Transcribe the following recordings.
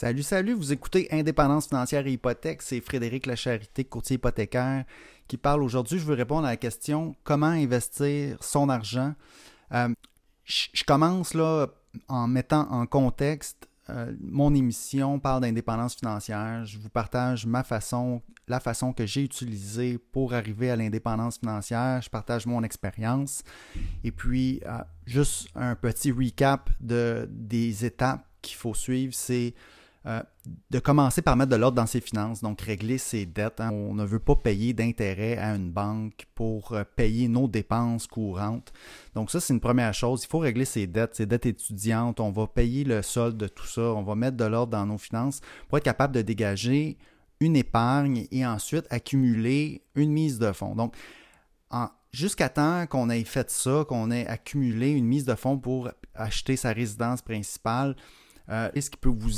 Salut, salut, vous écoutez Indépendance financière et hypothèque, c'est Frédéric Lacharité, courtier hypothécaire, qui parle aujourd'hui. Je veux répondre à la question comment investir son argent? Euh, je commence là en mettant en contexte euh, mon émission parle d'indépendance financière. Je vous partage ma façon, la façon que j'ai utilisée pour arriver à l'indépendance financière. Je partage mon expérience. Et puis, euh, juste un petit recap de, des étapes qu'il faut suivre, c'est euh, de commencer par mettre de l'ordre dans ses finances, donc régler ses dettes. Hein. On ne veut pas payer d'intérêt à une banque pour euh, payer nos dépenses courantes. Donc ça, c'est une première chose. Il faut régler ses dettes, ses dettes étudiantes. On va payer le solde de tout ça. On va mettre de l'ordre dans nos finances pour être capable de dégager une épargne et ensuite accumuler une mise de fonds. Donc, jusqu'à temps qu'on ait fait ça, qu'on ait accumulé une mise de fonds pour acheter sa résidence principale, euh, et ce qui peut vous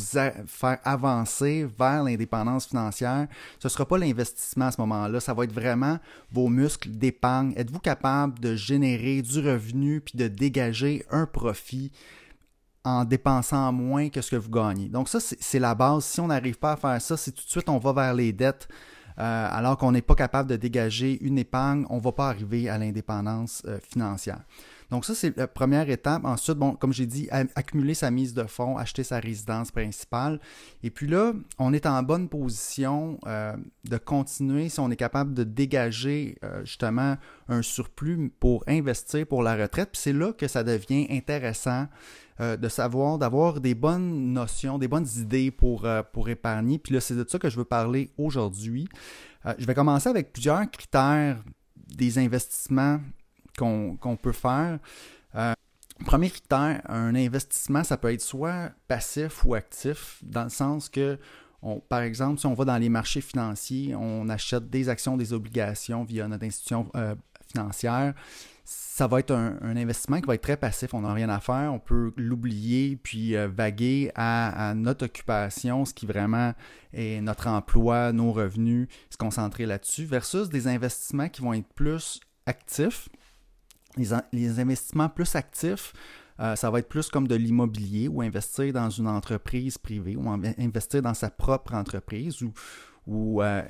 faire avancer vers l'indépendance financière, ce ne sera pas l'investissement à ce moment-là, ça va être vraiment vos muscles d'épargne. Êtes-vous capable de générer du revenu puis de dégager un profit en dépensant moins que ce que vous gagnez? Donc ça, c'est la base. Si on n'arrive pas à faire ça, c'est tout de suite on va vers les dettes. Euh, alors qu'on n'est pas capable de dégager une épargne, on ne va pas arriver à l'indépendance euh, financière. Donc ça, c'est la première étape. Ensuite, bon, comme j'ai dit, accumuler sa mise de fonds, acheter sa résidence principale. Et puis là, on est en bonne position euh, de continuer si on est capable de dégager euh, justement un surplus pour investir pour la retraite. Puis c'est là que ça devient intéressant euh, de savoir, d'avoir des bonnes notions, des bonnes idées pour, pour épargner. Puis là, c'est de ça que je veux parler aujourd'hui. je vais commencer avec plusieurs critères des investissements qu'on peut faire. Euh, premier critère, un investissement, ça peut être soit passif ou actif, dans le sens que, par exemple, si on va dans les marchés financiers, on achète des actions, des obligations via notre institution euh, financière, ça va être un, investissement qui va être très passif. On n'a rien à faire. On peut l'oublier puis euh, vaguer à, notre occupation, ce qui vraiment est notre emploi, nos revenus, se concentrer là-dessus, versus des investissements qui vont être plus actifs les, investissements plus actifs, euh, ça va être plus comme de l'immobilier ou investir dans une entreprise privée ou investir dans sa propre entreprise ou, euh,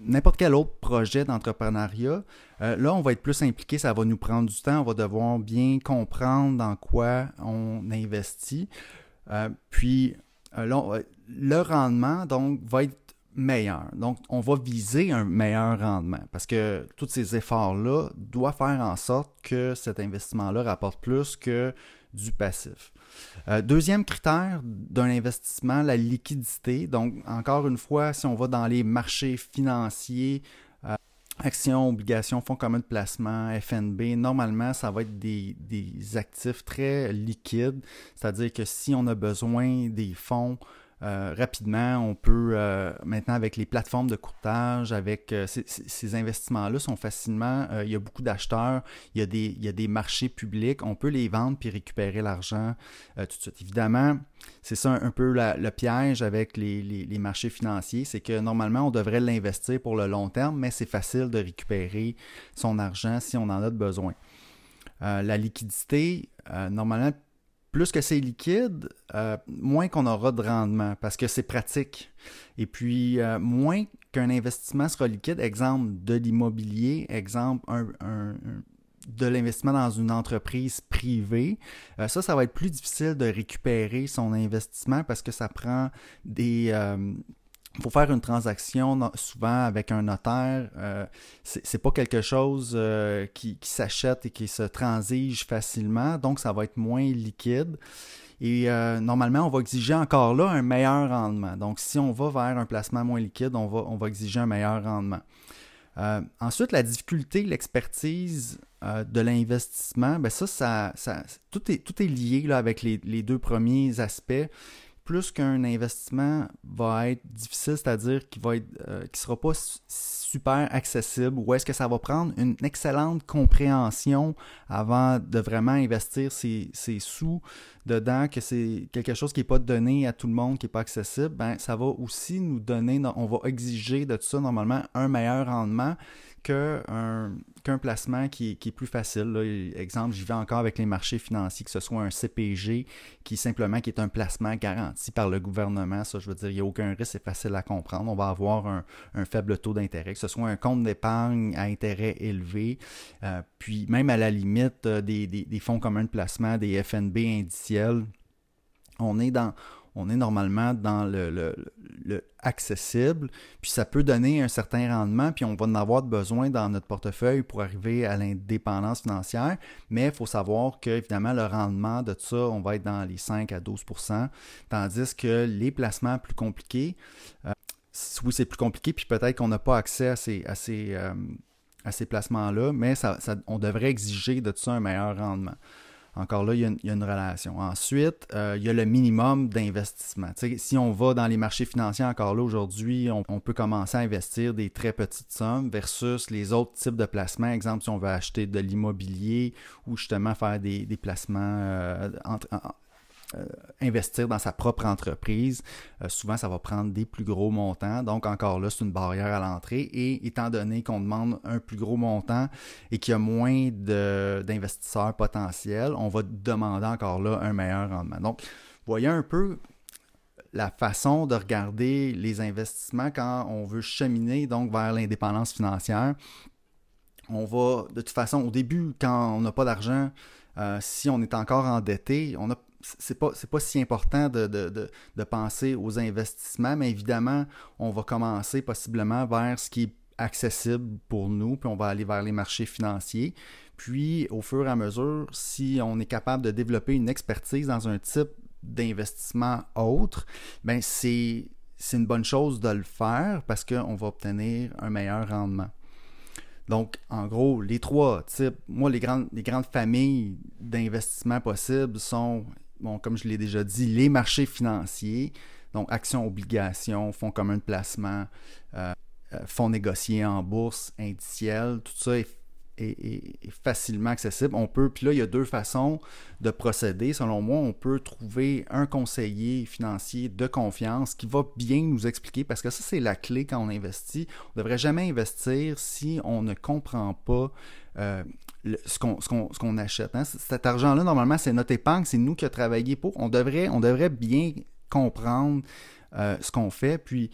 n'importe quel autre projet d'entrepreneuriat. Euh, là, on va être plus impliqué, ça va nous prendre du temps, on va devoir bien comprendre dans quoi on investit. puis, le rendement, donc, va être meilleur. Donc, on va viser un meilleur rendement parce que tous ces efforts-là doivent faire en sorte que cet investissement-là rapporte plus que du passif. Euh, deuxième critère d'un investissement, la liquidité. Donc, encore une fois, si on va dans les marchés financiers, euh, actions, obligations, fonds communs de placement, FNB, normalement, ça va être des, des actifs très liquides. C'est-à-dire que si on a besoin des fonds euh, rapidement. On peut euh, maintenant avec les plateformes de courtage, avec euh, ces, investissements-là sont facilement, il y a beaucoup d'acheteurs, il, y a des, marchés publics, on peut les vendre puis récupérer l'argent tout de suite. Évidemment, c'est ça un, peu le piège avec les marchés financiers, c'est que normalement on devrait l'investir pour le long terme, mais c'est facile de récupérer son argent si on en a besoin. la liquidité, normalement, plus que c'est liquide, euh, moins qu'on aura de rendement parce que c'est pratique. Et puis, euh, moins qu'un investissement sera liquide, exemple de l'immobilier, exemple de l'investissement dans une entreprise privée, euh, ça, ça va être plus difficile de récupérer son investissement parce que ça prend des, faut faire une transaction souvent avec un notaire. Euh, Ce c'est pas quelque chose euh, qui, s'achète et qui se transige facilement, donc ça va être moins liquide. Et euh, normalement, on va exiger encore là un meilleur rendement. Donc, si on va vers un placement moins liquide, on va, on va exiger un meilleur rendement. ensuite, la difficulté, l'expertise de l'investissement, ben ça, ça, tout, est, tout est lié là, avec les, les deux premiers aspects plus qu'un investissement va être difficile, c'est-à-dire qu'il va être, euh, sera pas super accessible, ou est-ce que ça va prendre une excellente compréhension avant de vraiment investir ses, sous dedans, que c'est quelque chose qui n'est pas donné à tout le monde, qui n'est pas accessible, ben, ça va aussi nous donner, on va exiger de tout ça normalement un meilleur rendement qu'un placement qui, est plus facile. Exemple, j'y vais encore avec les marchés financiers, que ce soit un CPG qui simplement qui est un placement garanti par le gouvernement. Ça, je veux dire, il n'y a aucun risque, c'est facile à comprendre. On va avoir un, faible taux d'intérêt, que ce soit un compte d'épargne à intérêt élevé, euh, puis même à la limite euh, des, des fonds communs de placement, des FNB indiciels. On est normalement dans le, accessible, puis ça peut donner un certain rendement, puis on va en avoir besoin dans notre portefeuille pour arriver à l'indépendance financière, mais il faut savoir que, évidemment, le rendement de ça, on va être dans les 5 à 12% tandis que les placements plus compliqués, euh, oui, c'est plus compliqué, puis peut-être qu'on n'a pas accès à ces, euh, placements-là, mais on devrait exiger de ça un meilleur rendement. Encore là, il y a une, relation. Ensuite, euh, il y a le minimum d'investissement. Si on va dans les marchés financiers, encore là, aujourd'hui, on, peut commencer à investir des très petites sommes versus les autres types de placements. Exemple, si on veut acheter de l'immobilier ou justement faire des, placements euh, entre, euh, investir dans sa propre entreprise, euh, souvent ça va prendre des plus gros montants. Donc encore là, c'est une barrière à l'entrée. Et étant donné qu'on demande un plus gros montant et qu'il y a moins d'investisseurs potentiels, on va demander encore là un meilleur rendement. Donc, voyez un peu la façon de regarder les investissements quand on veut cheminer donc vers l'indépendance financière. On va, de toute façon, au début, quand on n'a pas d'argent, euh, si on est encore endetté, on a c'est pas, pas si important de, penser aux investissements, mais évidemment, on va commencer possiblement vers ce qui est accessible pour nous, puis on va aller vers les marchés financiers. Puis, au fur et à mesure, si on est capable de développer une expertise dans un type d'investissement autre, ben c'est, une bonne chose de le faire parce qu'on va obtenir un meilleur rendement. Donc, en gros, les trois types, moi, les grandes, les grandes familles d'investissement possibles sont bon, comme je l'ai déjà dit, les marchés financiers, donc actions, obligations, fonds communs de placement, euh, euh, fonds négociés en bourse, indiciels, tout ça est, facilement accessible. On peut, puis là, il y a deux façons de procéder. Selon moi, on peut trouver un conseiller financier de confiance qui va bien nous expliquer, parce que ça, c'est la clé quand on investit. On ne devrait jamais investir si on ne comprend pas euh, ce qu'on achète. Hein. Cet argent-là, normalement, c'est notre épargne, c'est nous qui avons travaillé pour. On devrait, on devrait bien comprendre euh, ce qu'on fait. Puis,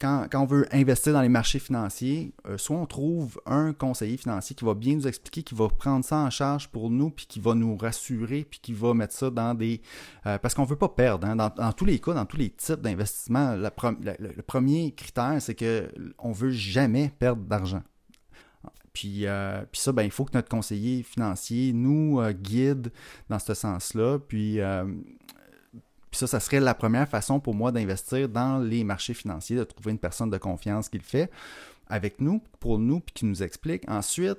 quand, on veut investir dans les marchés financiers, euh, soit on trouve un conseiller financier qui va bien nous expliquer, qui va prendre ça en charge pour nous, puis qui va nous rassurer, puis qui va mettre ça dans des... parce qu'on ne veut pas perdre. Hein. Dans, tous les cas, dans tous les types d'investissement, le, premier critère, c'est qu'on ne veut jamais perdre d'argent. Euh, puis, ça, ben, il faut que notre conseiller financier nous euh, guide dans ce sens-là. Puis, euh, puis ça, ça serait la première façon pour moi d'investir dans les marchés financiers, de trouver une personne de confiance qui le fait avec nous, pour nous, puis qui nous explique. Ensuite,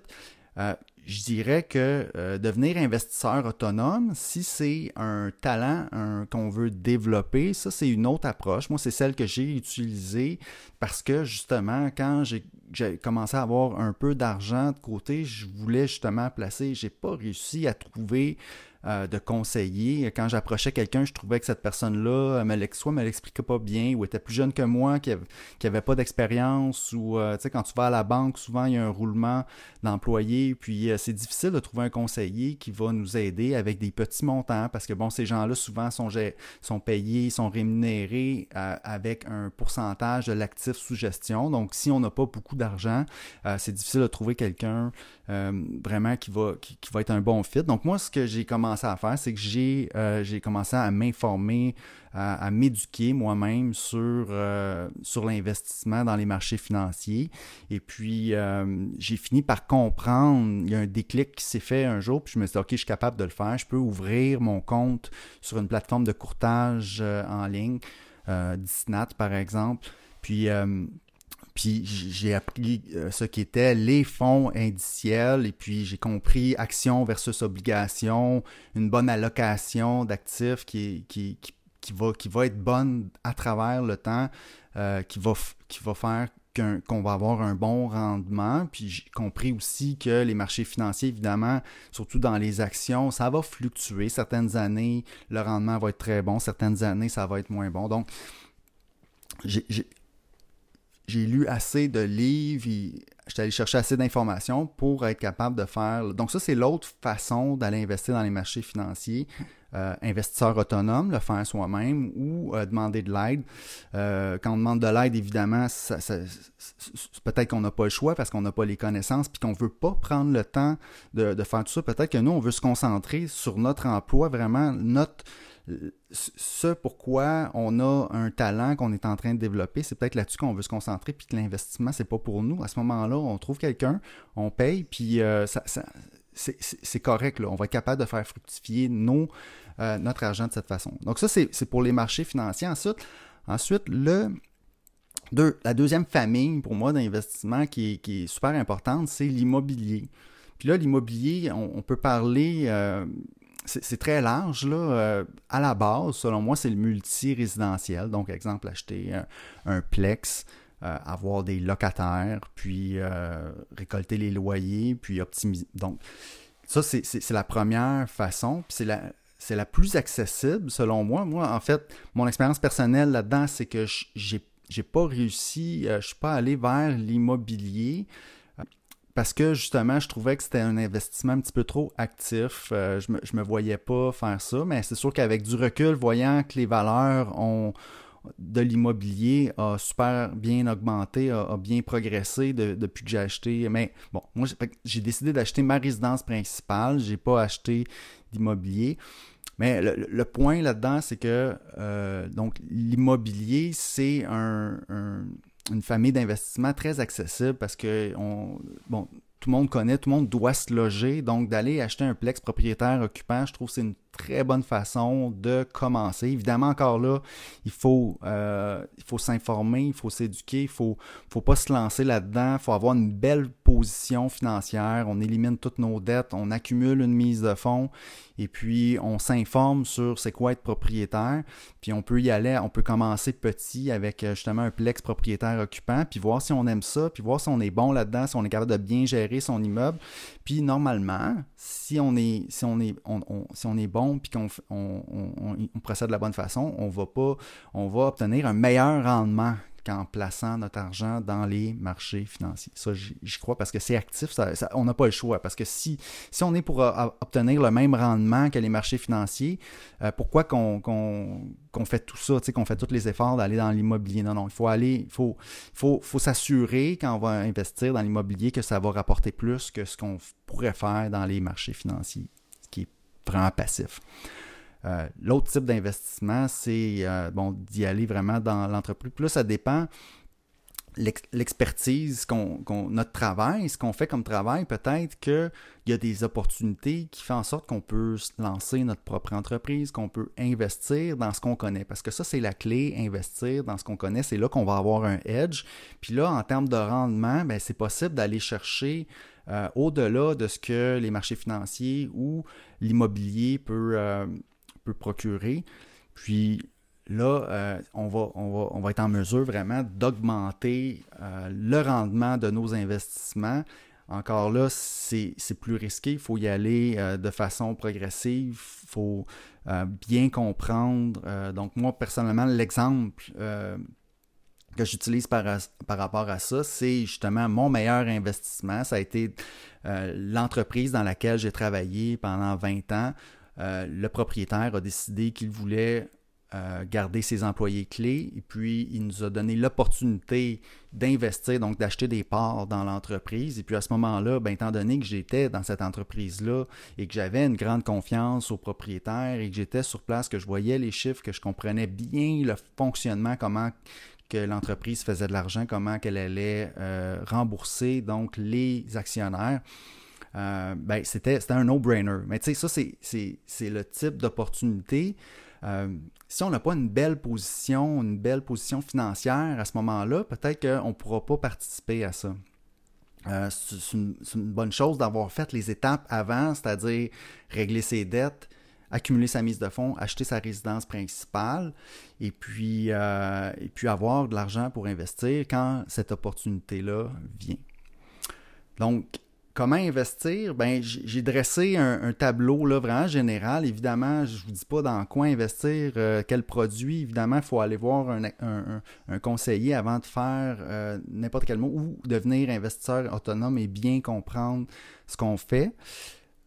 je dirais que devenir investisseur autonome, si c'est un talent qu'on veut développer, ça c'est une autre approche. Moi, c'est celle que j'ai utilisée parce que justement, quand j'ai j'ai commencé à avoir un peu d'argent de côté, je voulais justement placer, j'ai pas réussi à trouver euh, de conseiller. Quand j'approchais quelqu'un, je trouvais que cette personne-là, soit me l'expliquait pas bien, ou était plus jeune que moi, qui avait, pas d'expérience, ou euh, tu sais, quand tu vas à la banque, souvent il y a un roulement d'employés, puis euh, c'est difficile de trouver un conseiller qui va nous aider avec des petits montants, parce que bon, ces gens-là souvent sont, payés, sont rémunérés avec un pourcentage de l'actif sous gestion. Donc, si on n'a pas beaucoup d'argent, c'est difficile de trouver quelqu'un vraiment qui va, qui va être un bon fit. Donc, moi, ce que j'ai commencé à faire, c'est que j'ai euh, commencé à m'informer, à, m'éduquer moi-même sur, euh, sur l'investissement dans les marchés financiers. Et puis, euh, j'ai fini par comprendre, il y a un déclic qui s'est fait un jour, puis je me suis dit, OK, je suis capable de le faire, je peux ouvrir mon compte sur une plateforme de courtage en ligne, Disnat par exemple. Puis, puis j'ai appris euh, ce qu'étaient les fonds indiciels et puis j'ai compris action versus obligation, une bonne allocation d'actifs qui, qui, qui, va, qui va être bonne à travers le temps, euh, qui, va, qui va faire qu'on va avoir un bon rendement. Puis j'ai compris aussi que les marchés financiers, évidemment, surtout dans les actions, ça va fluctuer. Certaines années, le rendement va être très bon, certaines années, ça va être moins bon. Donc, j'ai j'ai lu assez de livres j'étais allé chercher assez d'informations pour être capable de faire. Donc, ça, c'est l'autre façon d'aller investir dans les marchés financiers. Euh, investisseur autonome, le faire soi-même ou euh, demander de l'aide. Euh, quand on demande de l'aide, évidemment, peut-être qu'on n'a pas le choix parce qu'on n'a pas les connaissances puis qu'on ne veut pas prendre le temps de, de faire tout ça. Peut-être que nous, on veut se concentrer sur notre emploi, vraiment notre ce pourquoi on a un talent qu'on est en train de développer, c'est peut-être là-dessus qu'on veut se concentrer, puis que l'investissement, c'est pas pour nous. À ce moment-là, on trouve quelqu'un, on paye, puis euh, c'est correct. Là. On va être capable de faire fructifier nos, euh, notre argent de cette façon. Donc ça, c'est pour les marchés financiers. Ensuite, ensuite le, la deuxième famille pour moi d'investissement qui, est super importante, c'est l'immobilier. Puis là, l'immobilier, on, peut parler, euh, c'est très large. Là. Euh, à la base, selon moi, c'est le multi-résidentiel. Donc, exemple, acheter un, plex, euh, avoir des locataires, puis euh, récolter les loyers, puis optimiser. Donc, ça, c'est la première façon. Puis c'est la, la plus accessible, selon moi. Moi, en fait, mon expérience personnelle là-dedans, c'est que j'ai j'ai pas réussi, je suis pas allé vers l'immobilier parce que justement, je trouvais que c'était un investissement un petit peu trop actif. Euh, je, me, me voyais pas faire ça, mais c'est sûr qu'avec du recul, voyant que les valeurs ont, de l'immobilier a super bien augmenté, a, bien progressé depuis que j'ai acheté. Mais bon, moi, j'ai décidé d'acheter ma résidence principale. J'ai pas acheté d'immobilier. Mais le, point là-dedans, c'est que euh, donc l'immobilier, c'est un, une famille d'investissement très accessible parce que on, bon, tout le monde connaît, tout le monde doit se loger. Donc, d'aller acheter un plex propriétaire occupant, je trouve que c'est une très bonne façon de commencer. Évidemment, encore là, il faut, euh, il faut s'informer, il faut s'éduquer, il faut, faut pas se lancer là-dedans. Il faut avoir une belle financière. On élimine toutes nos dettes, on accumule une mise de fonds et puis on s'informe sur c'est quoi être propriétaire. Puis on peut y aller, on peut commencer petit avec euh, justement un plex propriétaire occupant, puis voir si on aime ça, puis voir si on est bon là-dedans, si on est capable de bien gérer son immeuble. Puis normalement, si on est bon, puis qu'on on, procède de la bonne façon, on va pas, on va obtenir un meilleur rendement qu'en plaçant notre argent dans les marchés financiers. Ça, j'y crois parce que c'est actif, on n'a pas le choix. Parce que si, on est pour euh, obtenir le même rendement que les marchés financiers, euh, pourquoi qu'on fait tout ça, qu'on fait tous les efforts d'aller dans l'immobilier? Non, non, il faut aller, il faut, faut, faut s'assurer quand on va investir dans l'immobilier que ça va rapporter plus que ce qu'on pourrait faire dans les marchés financiers, ce qui est vraiment passif. Euh, l'autre type d'investissement, c'est euh, bon, d'y aller vraiment dans l'entreprise. Plus ça dépend l'expertise, notre travail, ce qu'on fait comme travail, peut-être qu'il y a des opportunités qui font en sorte qu'on peut lancer notre propre entreprise, qu'on peut investir dans ce qu'on connaît. Parce que ça, c'est la clé, investir dans ce qu'on connaît. C'est là qu'on va avoir un edge. Puis là, en termes de rendement, ben, c'est possible d'aller chercher euh, au-delà de ce que les marchés financiers ou l'immobilier peut, procurer. Puis là, euh, on, va, on, va, être en mesure vraiment d'augmenter euh, le rendement de nos investissements. Encore là, c'est plus risqué. Il faut y aller euh, de façon progressive. Il faut bien comprendre. donc, moi, personnellement, l'exemple que j'utilise par, rapport à ça, c'est justement mon meilleur investissement. Ça a été l'entreprise dans laquelle j'ai travaillé pendant 20 ans. Euh, le propriétaire a décidé qu'il voulait euh, garder ses employés clés et puis il nous a donné l'opportunité d'investir, donc d'acheter des parts dans l'entreprise. Et puis à ce moment-là, ben, étant donné que j'étais dans cette entreprise-là et que j'avais une grande confiance au propriétaire et que j'étais sur place, que je voyais les chiffres, que je comprenais bien le fonctionnement, comment que l'entreprise faisait de l'argent, comment qu'elle allait euh, rembourser donc les actionnaires, euh, ben, c'était, un no-brainer. Mais tu sais, ça, c'est, le type d'opportunité. Euh, si on n'a pas une belle position, une belle position financière à ce moment-là, peut-être qu'on ne pourra pas participer à ça. Euh, c'est, une, bonne chose d'avoir fait les étapes avant, c'est-à-dire régler ses dettes, accumuler sa mise de fonds, acheter sa résidence principale et puis, et puis avoir de l'argent pour investir quand cette opportunité-là vient. Donc, comment investir? Ben, j'ai dressé un, tableau là, vraiment général. Évidemment, je ne vous dis pas dans quoi investir, euh, quel produit. Évidemment, il faut aller voir un, conseiller avant de faire euh, n'importe quel mot ou devenir investisseur autonome et bien comprendre ce qu'on fait.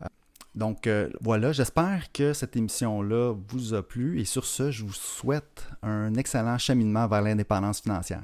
Euh, donc voilà, j'espère que cette émission-là vous a plu et sur ce, je vous souhaite un excellent cheminement vers l'indépendance financière.